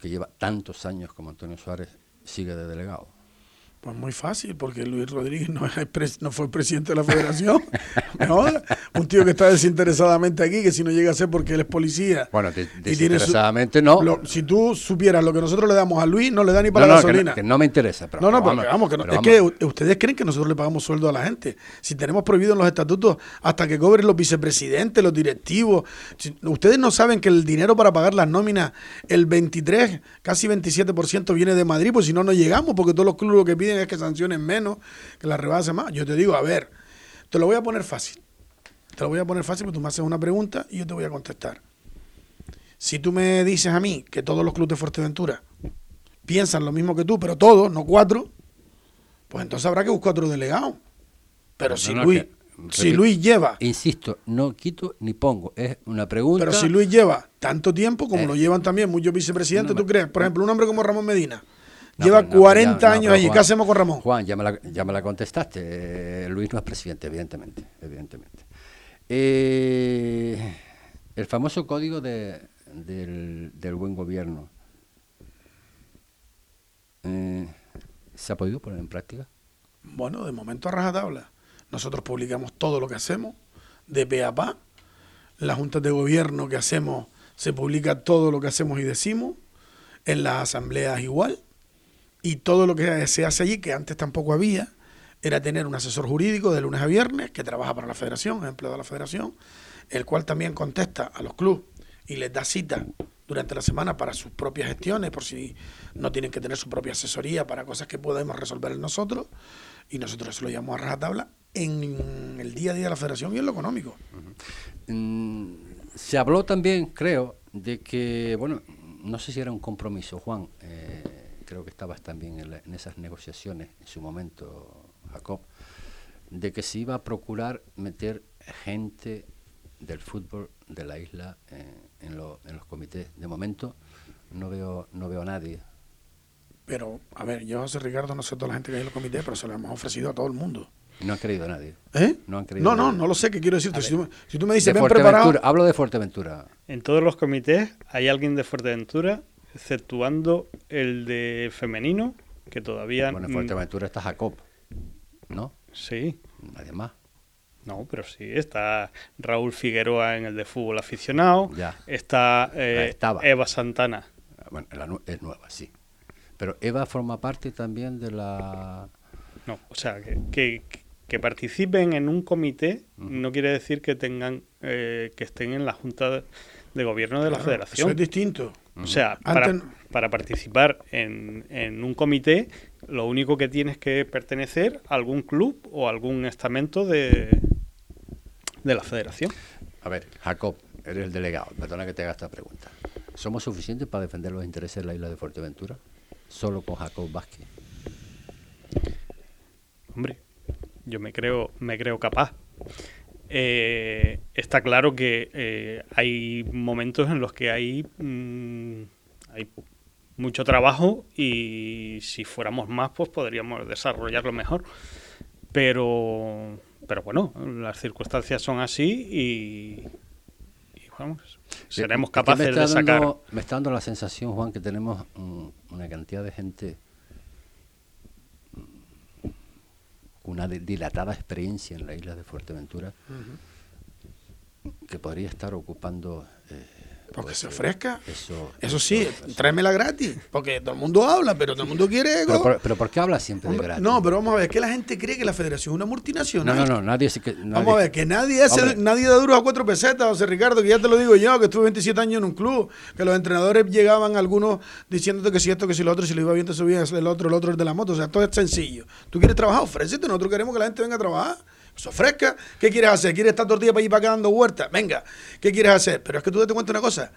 que lleva tantos años como Antonio Suárez, sigue de delegado. Pues muy fácil, porque Luis Rodríguez no, no fue presidente de la federación. Jodas. Un tío que está desinteresadamente aquí, que si no llega a ser porque él es policía. Bueno, de- y tiene su- desinteresadamente no. Lo- si tú supieras lo que nosotros le damos a Luis, no le da ni para No, la no, que gasolina. no, que no me interesa. Pero, no, no, porque vamos, que no- pero es vamos. que ustedes creen que nosotros le pagamos sueldo a la gente. Si tenemos prohibido en los estatutos hasta que cobren los vicepresidentes, los directivos. Si- ustedes no saben que el dinero para pagar las nóminas, el 23, casi 27% viene de Madrid, pues si no, no llegamos, porque todos los clubes lo que piden es que sancionen menos, que la rebasen más. Yo te digo, a ver, te lo voy a poner fácil. Te lo voy a poner fácil porque tú me haces una pregunta y yo te voy a contestar. Si tú me dices a mí que todos los clubes de Fuerteventura piensan lo mismo que tú, pero todos, no cuatro, pues entonces habrá que buscar otro delegado. Pero No, si no, Luis, que- si. Luis lleva, Insisto, no quito ni pongo. Es una pregunta. pero si Luis lleva tanto tiempo como Eh. lo llevan también muchos vicepresidentes, No, ¿tú crees? Por ejemplo, un hombre como Ramón Medina. Lleva no, 40 ya- no, años allí. ¿Qué hacemos con Ramón? Juan, ya me la, ya me la contestaste. Eh, Luis no es presidente, evidentemente. evidentemente. Eh, el famoso código de- del, del buen gobierno. eh, ¿Se ha podido poner en práctica? Bueno, de momento a rajatabla. Nosotros publicamos todo lo que hacemos, de pe a pa. Las juntas de gobierno que hacemos se publica todo lo que hacemos y decimos, en las asambleas igual, y todo lo que se hace allí, que antes tampoco había, era tener un asesor jurídico de lunes a viernes que trabaja para la federación, es empleado de la federación, el cual también contesta a los clubes y les da cita durante la semana para sus propias gestiones, por si no tienen que tener su propia asesoría para cosas que podemos resolver nosotros, y nosotros eso lo llamamos a rajatabla en el día a día de la federación y en lo económico. Mm, se habló también, creo, de que, bueno, no sé si era un compromiso, Juan, eh, creo que estabas también en, esas negociaciones en su momento, Jacob, de que se iba a procurar meter gente del fútbol de la isla eh, en, en, los comités. De momento no veo, no veo a nadie. Pero, a ver, yo, José Ricardo, no sé toda la gente que hay en los comités, pero se lo hemos ofrecido a todo el mundo. No han creído a nadie. ¿Eh? No, han creído no, no, no lo sé, ¿qué quiero decirte? Si tú, si tú, me dices, ven preparado... Hablo de Fuerteventura. En todos los comités hay alguien de Fuerteventura, exceptuando el de femenino, que todavía... Bueno, en Fuerteventura está Jacob, ¿no? Sí. Nadie más. No, pero sí, está Raúl Figueroa en el de fútbol aficionado, ya. está eh, Eva Santana. Bueno, es nueva, sí. Pero Eva forma parte también de la... No, o sea, que, que, participen en un comité no quiere decir que tengan eh, que estén en la Junta de Gobierno de la Federación. Eso es distinto. O sea, para, para participar en, en, un comité, lo único que tienes que pertenecer a algún club o algún estamento de, de la federación. A ver, Jacob, eres el delegado, perdona que te haga esta pregunta. ¿Somos suficientes para defender los intereses de la isla de Fuerteventura? Solo con Jacob Vázquez. Hombre, yo me creo, me creo capaz. Eh, está claro que eh, hay momentos en los que hay, mm, hay mucho trabajo y si fuéramos más, pues podríamos desarrollarlo mejor. Pero, pero bueno, las circunstancias son así y, vamos, seremos capaces de sacar. me está dando la sensación, Juan, que tenemos una cantidad de gente con una dilatada experiencia en la isla de Fuerteventura que podría estar ocupando eh, porque se ofrezca. Eso, eso sí, tráemela gratis. Porque todo el mundo habla, pero todo el mundo quiere Pero, pero, ¿por qué habla siempre de gratis? No, pero vamos a ver, que la gente cree que la federación es una multinacional. No, no, no, nadie... Que, vamos a ver, que nadie, es nadie da duros a cuatro pesetas, José Ricardo, que ya te lo digo yo, que estuve 27 años en un club, que los entrenadores llegaban algunos diciéndote que si esto, que si lo otro, si lo iba bien te subía el otro, el otro es de la moto. O sea, todo es sencillo. Tú quieres trabajar, ofrécete, nosotros queremos que la gente venga a trabajar se ofrezca. ¿Qué quieres hacer? ¿Quieres estar todo el día para ir para acá dando vueltas? Venga, ¿qué quieres hacer? Pero es que tú te cuento una cosa.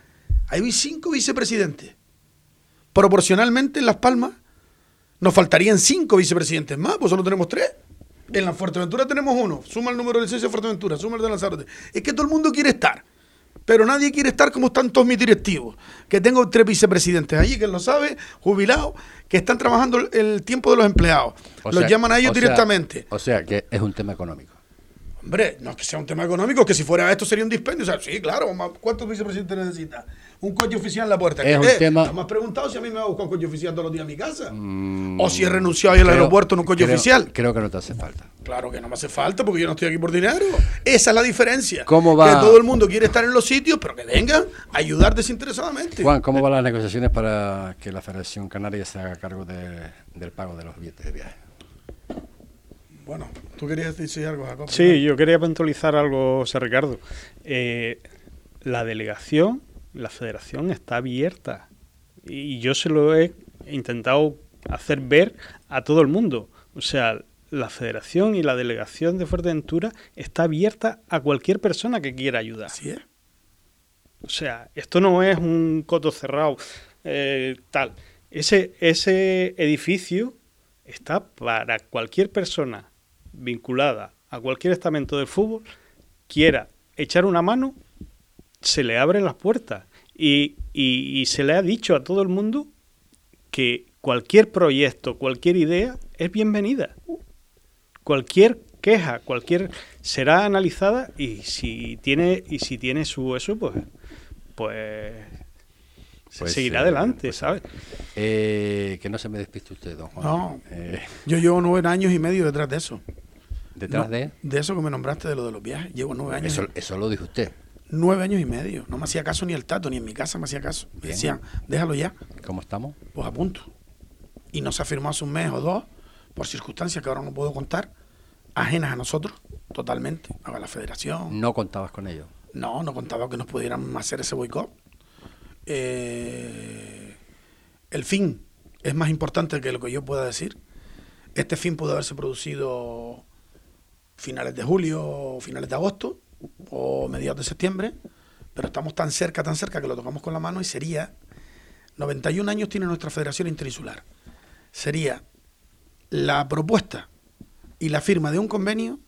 Hay cinco vicepresidentes. Proporcionalmente en Las Palmas nos faltarían cinco vicepresidentes más, pues solo tenemos tres. En la Fuerteventura tenemos uno. Suma el número de licencia de Fuerteventura, suma el de Lanzarote. Es que todo el mundo quiere estar. Pero nadie quiere estar como están todos mis directivos. Que tengo tres vicepresidentes allí, que lo sabe, jubilados, que están trabajando el tiempo de los empleados. los llaman a ellos directamente. o sea, que es un tema económico. Hombre, no es que sea un tema económico, que si fuera esto sería un dispendio. O sea, sí, claro, ¿cuántos vicepresidentes necesita? Un coche oficial en la puerta. Es un eh, tema... ¿Me has preguntado si a mí me va a buscar un coche oficial todos los días a mi casa? Mm, o si he renunciado ahí al aeropuerto en un coche oficial. Creo que no te hace falta. Claro que no me hace falta porque yo no estoy aquí por dinero. Esa es la diferencia. ¿Cómo va? Que todo el mundo quiere estar en los sitios, pero que vengan a ayudar desinteresadamente. Juan, ¿cómo van las negociaciones para que la Federación Canaria se haga cargo del pago de los billetes de viaje? Bueno, tú querías decir algo, Jacob. Sí, yo quería puntualizar algo, José Ricardo. Eh, la delegación, la federación está abierta y yo se lo he intentado hacer ver a todo el mundo. O sea, la federación y la delegación de Fuerteventura está abierta a cualquier persona que quiera ayudar. Es. O sea, esto no es un coto cerrado, eh, tal. Ese, ese edificio está para cualquier persona vinculada a cualquier estamento del fútbol quiera echar una mano, se le abren las puertas. Y, y, se le ha dicho a todo el mundo que cualquier proyecto, cualquier idea es bienvenida. Cualquier queja, cualquier será analizada y si tiene y si tiene su eso pues pues, pues seguirá adelante, pues ¿sabes? Eh, que no se me despiste usted, don Juan. No, eh. yo llevo nueve años y medio detrás de eso. ¿Detrás de? De eso que me nombraste, de lo de los viajes. Llevo nueve años. Eso, eso lo dijo usted. Nueve años y medio. No me hacía caso ni el tato, ni en mi casa me hacía caso. Me Bien. decían, déjalo ya. ¿Cómo estamos? Pues a punto. Y no se ha firmado hace un mes o dos, por circunstancias que ahora no puedo contar, ajenas a nosotros, totalmente, a la federación. No contabas con ello. No, no contaba que nos pudieran hacer ese boicot. Eh, el fin es más importante que lo que yo pueda decir. Este fin pudo haberse producido finales de julio, o finales de agosto o mediados de septiembre, pero estamos tan cerca, tan cerca que lo tocamos con la mano y sería 91 años tiene nuestra Federación Interinsular. Sería la propuesta y la firma de un convenio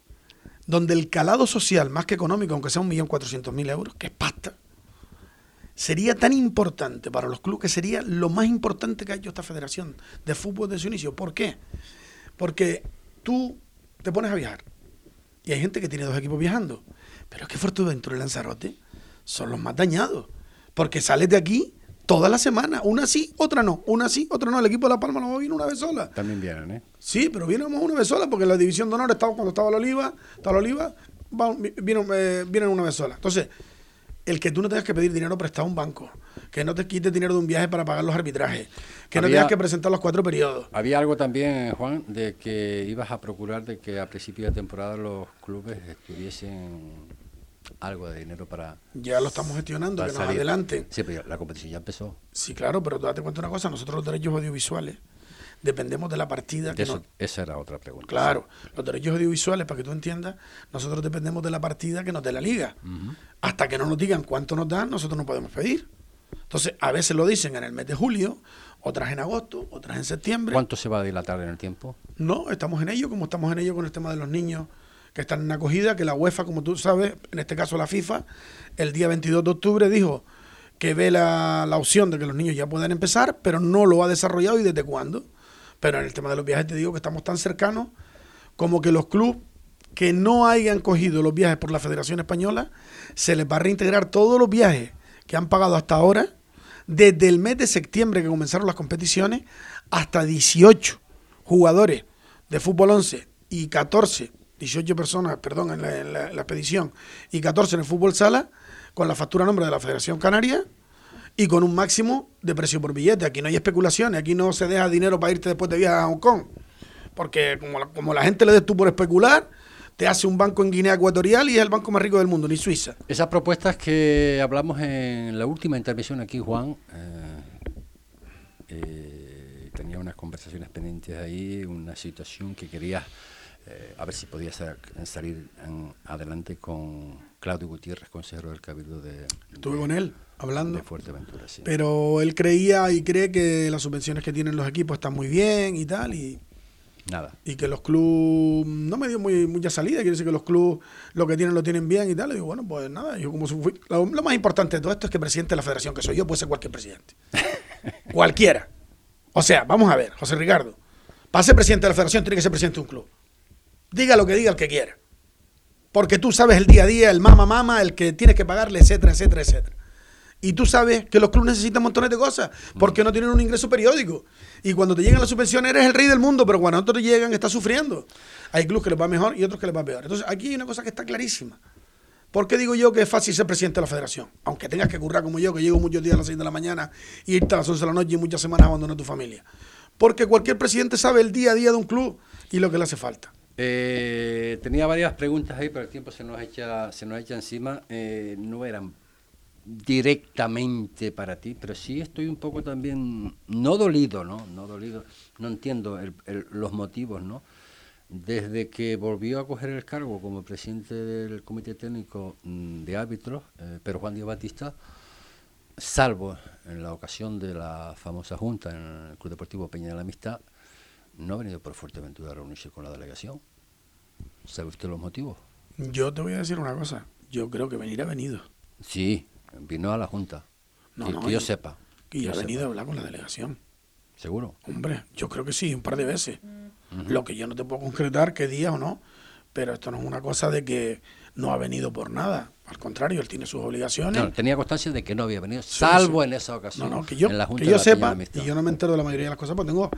donde el calado social, más que económico, aunque sea un millón cuatrocientos mil euros, que es pasta, sería tan importante para los clubes que sería lo más importante que ha hecho esta federación de fútbol desde su inicio. ¿Por qué? Porque tú te pones a viajar y hay gente que tiene dos equipos viajando, pero es que Fuerteventura y Lanzarote son los más dañados, porque sales de aquí toda la semana, una sí, otra no, una sí, otra no. El equipo de La Palma no venir una vez sola. También vienen, ¿eh? Sí, pero vinimos una vez sola porque la división de honor estaba cuando estaba la Oliva, estaba la Oliva, va- vi- vino, eh, vienen una vez sola. Entonces, el que tú no tengas que pedir dinero prestado a un banco, que no te quites dinero de un viaje para pagar los arbitrajes, que no tengas que presentar los cuatro periodos. Había algo también, Juan, de que ibas a procurar de que a principio de temporada los clubes tuviesen algo de dinero para, Ya lo estamos gestionando, que nos salir. adelanten. Sí, pero la competición ya empezó. Sí, claro, pero tú date cuenta una cosa, nosotros los derechos audiovisuales dependemos de la partida que eso- nos- esa era otra pregunta. Claro, los derechos audiovisuales, para que tú entiendas, nosotros dependemos de la partida que nos dé la liga. Hasta que no nos digan cuánto nos dan, nosotros no podemos pedir. Entonces, a veces lo dicen en el mes de julio, otras en agosto, otras en septiembre. ¿Cuánto se va a dilatar en el tiempo? No, estamos en ello, como estamos en ello con el tema de los niños que están en acogida, que la UEFA, como tú sabes, en este caso la FIFA, el día 22 de octubre dijo que ve la, la opción de que los niños ya puedan empezar, pero no lo ha desarrollado y desde cuándo. Pero en el tema de los viajes te digo que estamos tan cercanos como que los clubes que no hayan cogido los viajes por la Federación Española, se les va a reintegrar todos los viajes que han pagado hasta ahora, desde el mes de septiembre que comenzaron las competiciones, hasta 18 jugadores de fútbol 11 y 14, 18 personas, perdón, en la, expedición, y 14 en el fútbol sala, con la factura nombre de la Federación Canaria y con un máximo de precio por billete. Aquí no hay especulaciones, aquí no se deja dinero para irte después de viaje a Hong Kong. Porque como la, la gente le des tú por especular, te hace un banco en Guinea Ecuatorial y es el banco más rico del mundo, ni Suiza. Esas propuestas que hablamos en la última intervención aquí, Juan, eh, eh, tenía unas conversaciones pendientes ahí, una situación que quería eh, a ver si podía sa- salir en- adelante con Claudio Gutiérrez, consejero del Cabildo de, Estuve de- con él hablando. de Fuerteventura. Sí. Pero él creía y cree que las subvenciones que tienen los equipos están muy bien y tal, y, Nada. y que los clubes no me dio muy, mucha salida, quiere decir que los clubes lo que tienen lo tienen bien y tal. Le digo, bueno, pues nada, yo como fui, lo, lo más importante de todo esto es que el presidente de la federación, que soy yo, puede ser cualquier presidente. Cualquiera. O sea, vamos a ver, José Ricardo, para ser presidente de la federación tiene que ser presidente de un club. Diga lo que diga el que quiera. Porque tú sabes el día a día, el mama mama, el que tienes que pagarle, etcétera, etcétera, etcétera. Y tú sabes que los clubes necesitan montones de cosas porque no tienen un ingreso periódico. Y cuando te llegan las subvenciones eres el rey del mundo, pero cuando otros te llegan estás sufriendo. Hay clubes que les va mejor y otros que les va peor. Entonces aquí hay una cosa que está clarísima. ¿Por qué digo yo que es fácil ser presidente de la federación? Aunque tengas que currar como yo, que llego muchos días a las 6 de la mañana y irte a las 11 de la noche y muchas semanas abandonar tu familia. Porque cualquier presidente sabe el día a día de un club y lo que le hace falta. Eh, tenía varias preguntas ahí, pero el tiempo se nos echa, se nos echa encima. Eh, no eran directamente para ti, pero sí estoy un poco también, no dolido, ¿no? No dolido, no entiendo los motivos, ¿no? Desde que volvió a coger el cargo como presidente del Comité Técnico mm, de Árbitros, eh, pero Juan Díaz Batista, salvo en la ocasión de la famosa junta en el Club Deportivo Peña de la Amistad, no ha venido por Fuerteventura a reunirse con la delegación. ¿Sabe usted los motivos? Yo te voy a decir una cosa. Yo creo que venir ha venido. Sí, vino a la junta. No, que, no, que yo y- sepa. Y ha yo venido a hablar con la delegación. ¿Seguro? Hombre, yo creo que sí, un par de veces. Lo que yo no te puedo concretar qué día o no, pero esto no es una cosa de que no ha venido por nada. Al contrario, él tiene sus obligaciones. No, tenía constancia de que no había venido, Sí, salvo sí. en esa ocasión. No, no, que yo, en la junta que yo sepa, y yo no me entero de la mayoría de las cosas, pues tengo...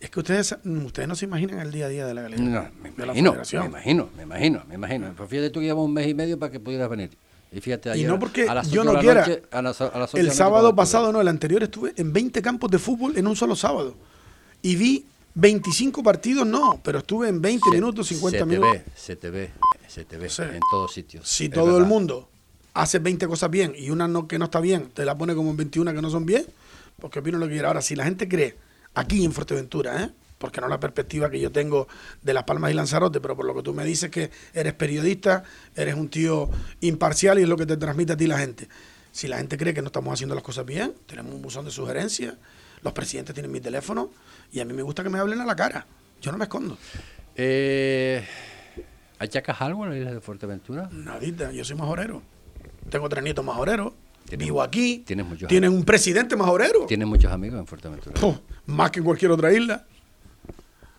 Es que ustedes, ustedes no se imaginan el día a día de la galería. No, me de la imagino, me imagino, me imagino, me imagino. Pues fíjate tú que llevamos un mes y medio para que pudieras venir. Y fíjate, Y no porque a las yo no la quiera. noche- a las- a las ocho de El sábado pasado, no, el anterior, estuve en 20 campos de fútbol en un solo sábado. Y vi 25 partidos, no, pero estuve en 20 Se- minutos, 50 se minutos. Te ve, se te ve, se te ve Sí. en todos sitios. Si todo el mundo hace 20 cosas bien y una no, que no está bien, te la pone como en 21 que no son bien, porque opino lo que quiera. Ahora, si la gente cree, aquí en Fuerteventura, ¿eh? porque no la perspectiva que yo tengo de Las Palmas y Lanzarote, pero por lo que tú me dices que eres periodista, eres un tío imparcial y es lo que te transmite a ti la gente. Si la gente cree que no estamos haciendo las cosas bien, tenemos un buzón de sugerencias, los presidentes tienen mi teléfono y a mí me gusta que me hablen a la cara. Yo no me escondo. Eh, ¿Achacas algo en la isla de Fuerteventura? Nadita, yo soy majorero. Tengo tres nietos majoreros. Tienes- Vivo aquí. tienes muchos Tienen un presidente majorero. ¿Tienes muchos amigos en Fuerteventura? Puh, más que en cualquier otra isla.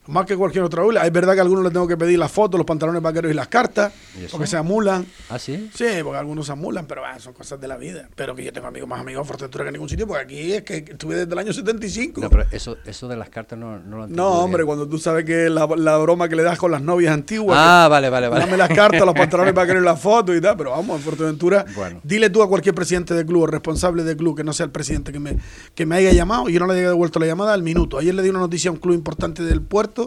Más que cualquier otra isla. Es verdad que a algunos les tengo que pedir las fotos, los pantalones vaqueros y las cartas, ¿Y porque se amulan. ¿Ah, sí? Sí, porque algunos se amulan, pero ah, son cosas de la vida. Pero que yo tengo amigos más amigos en Fuerteventura que en ningún sitio, porque aquí es que estuve desde el año 75. No, pero eso, eso de las cartas no, no lo entiendo No, bien. hombre, cuando tú sabes que la, la broma que le das con las novias antiguas. Ah, vale, vale, vale. Dame las cartas, los pantalones para querer las fotos y tal, pero vamos, en Fuerteventura, Bueno. dile tú a cualquier presidente de club o responsable de club que no sea el presidente que me, que me haya llamado y yo no le haya devuelto la llamada al minuto. Ayer le di una noticia a un club importante del puerto.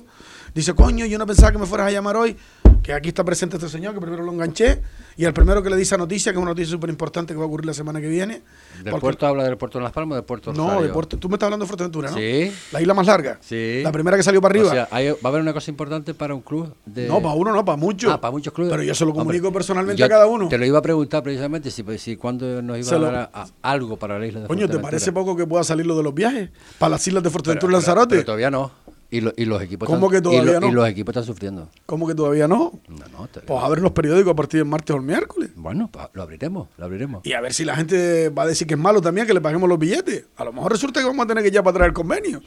Dice, coño, yo no pensaba que me fueras a llamar hoy, que aquí está presente este señor, que primero lo enganché, y el primero que le di esa noticia, que es una noticia súper importante que va a ocurrir la semana que viene. ¿Del porque- puerto habla del puerto de Las Palmas o del puerto No, Rosario? de puerto. Tú me estás hablando de Fuerteventura, ¿no? Sí. La isla más larga. Sí. La primera que salió para arriba. O sea, hay- va a haber una cosa importante para un club de... No, para uno no, para muchos. Ah, para muchos clubes. Pero yo se lo Hombre, comunico personalmente a cada uno. Te lo iba a preguntar precisamente si, pues, si cuándo nos iba a dar a- a- algo para la isla de Coño, ¿te parece poco que pueda salir lo de los viajes? Para las islas de Fuerteventura y Pero- Lanzarote. Pero todavía no. Y, lo- y los equipos ¿Cómo están- que todavía y lo- no? Y los equipos están sufriendo. ¿Cómo que todavía no? No, no, Pues a ver los periódicos a partir del martes o el miércoles. Bueno, pa- lo abriremos, lo abriremos. Y a ver si la gente va a decir que es malo también que le paguemos los billetes. A lo mejor resulta que vamos a tener que ya para traer el convenio.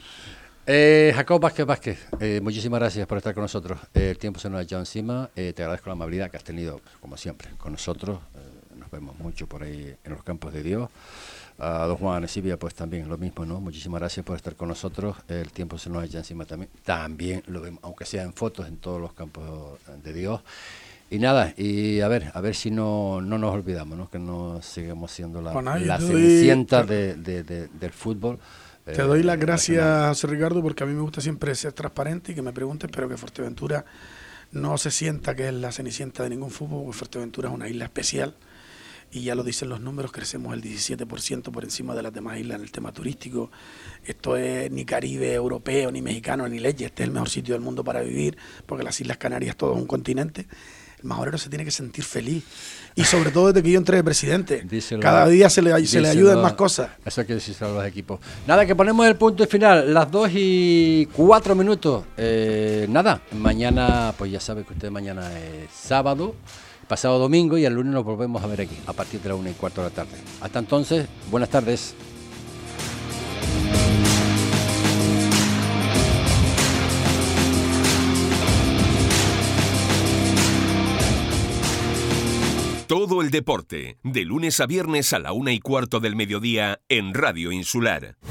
Eh, Jacob Vázquez Vázquez, eh, muchísimas gracias por estar con nosotros. Eh, el tiempo se nos ha echado encima. Te agradezco la amabilidad que has tenido, como siempre, con nosotros. Nos vemos mucho por ahí en los campos de Dios. A don Juan Silvia, pues también lo mismo, ¿no? Muchísimas gracias por estar con nosotros. El tiempo se nos echa encima también. También lo vemos, aunque sea en fotos, en todos los campos de Dios. Y nada, y a ver, a ver si no, no nos olvidamos, ¿no? Que no seguimos siendo la, te doy- cenicienta de, de- de- del fútbol. Te eh, doy las gracias. José Ricardo, porque a mí me gusta siempre ser transparente y que me preguntes, pero que Fuerteventura no se sienta que es la cenicienta de ningún fútbol, porque Fuerteventura es una isla especial y ya lo dicen los números, crecemos el 17% por encima de las demás islas en el tema turístico. Esto es ni Caribe europeo, ni mexicano, ni leche, este es el mejor sitio del mundo para vivir, porque las Islas Canarias todo es un continente. El majorero se tiene que sentir feliz. Y sobre todo desde que yo entré de presidente. Díselo- Cada día se le, se le ayudan más cosas. Eso hay que decirlo a los equipos. Nada, que ponemos el punto final. Las 2 y 4 minutos. Eh, nada, mañana, pues ya sabe que usted mañana es sábado, pasado domingo y el lunes nos volvemos a ver aquí a partir de la 1 y cuarto de la tarde. Hasta entonces, buenas tardes. Todo el deporte, de lunes a viernes a la una y cuarto del mediodía en Radio Insular.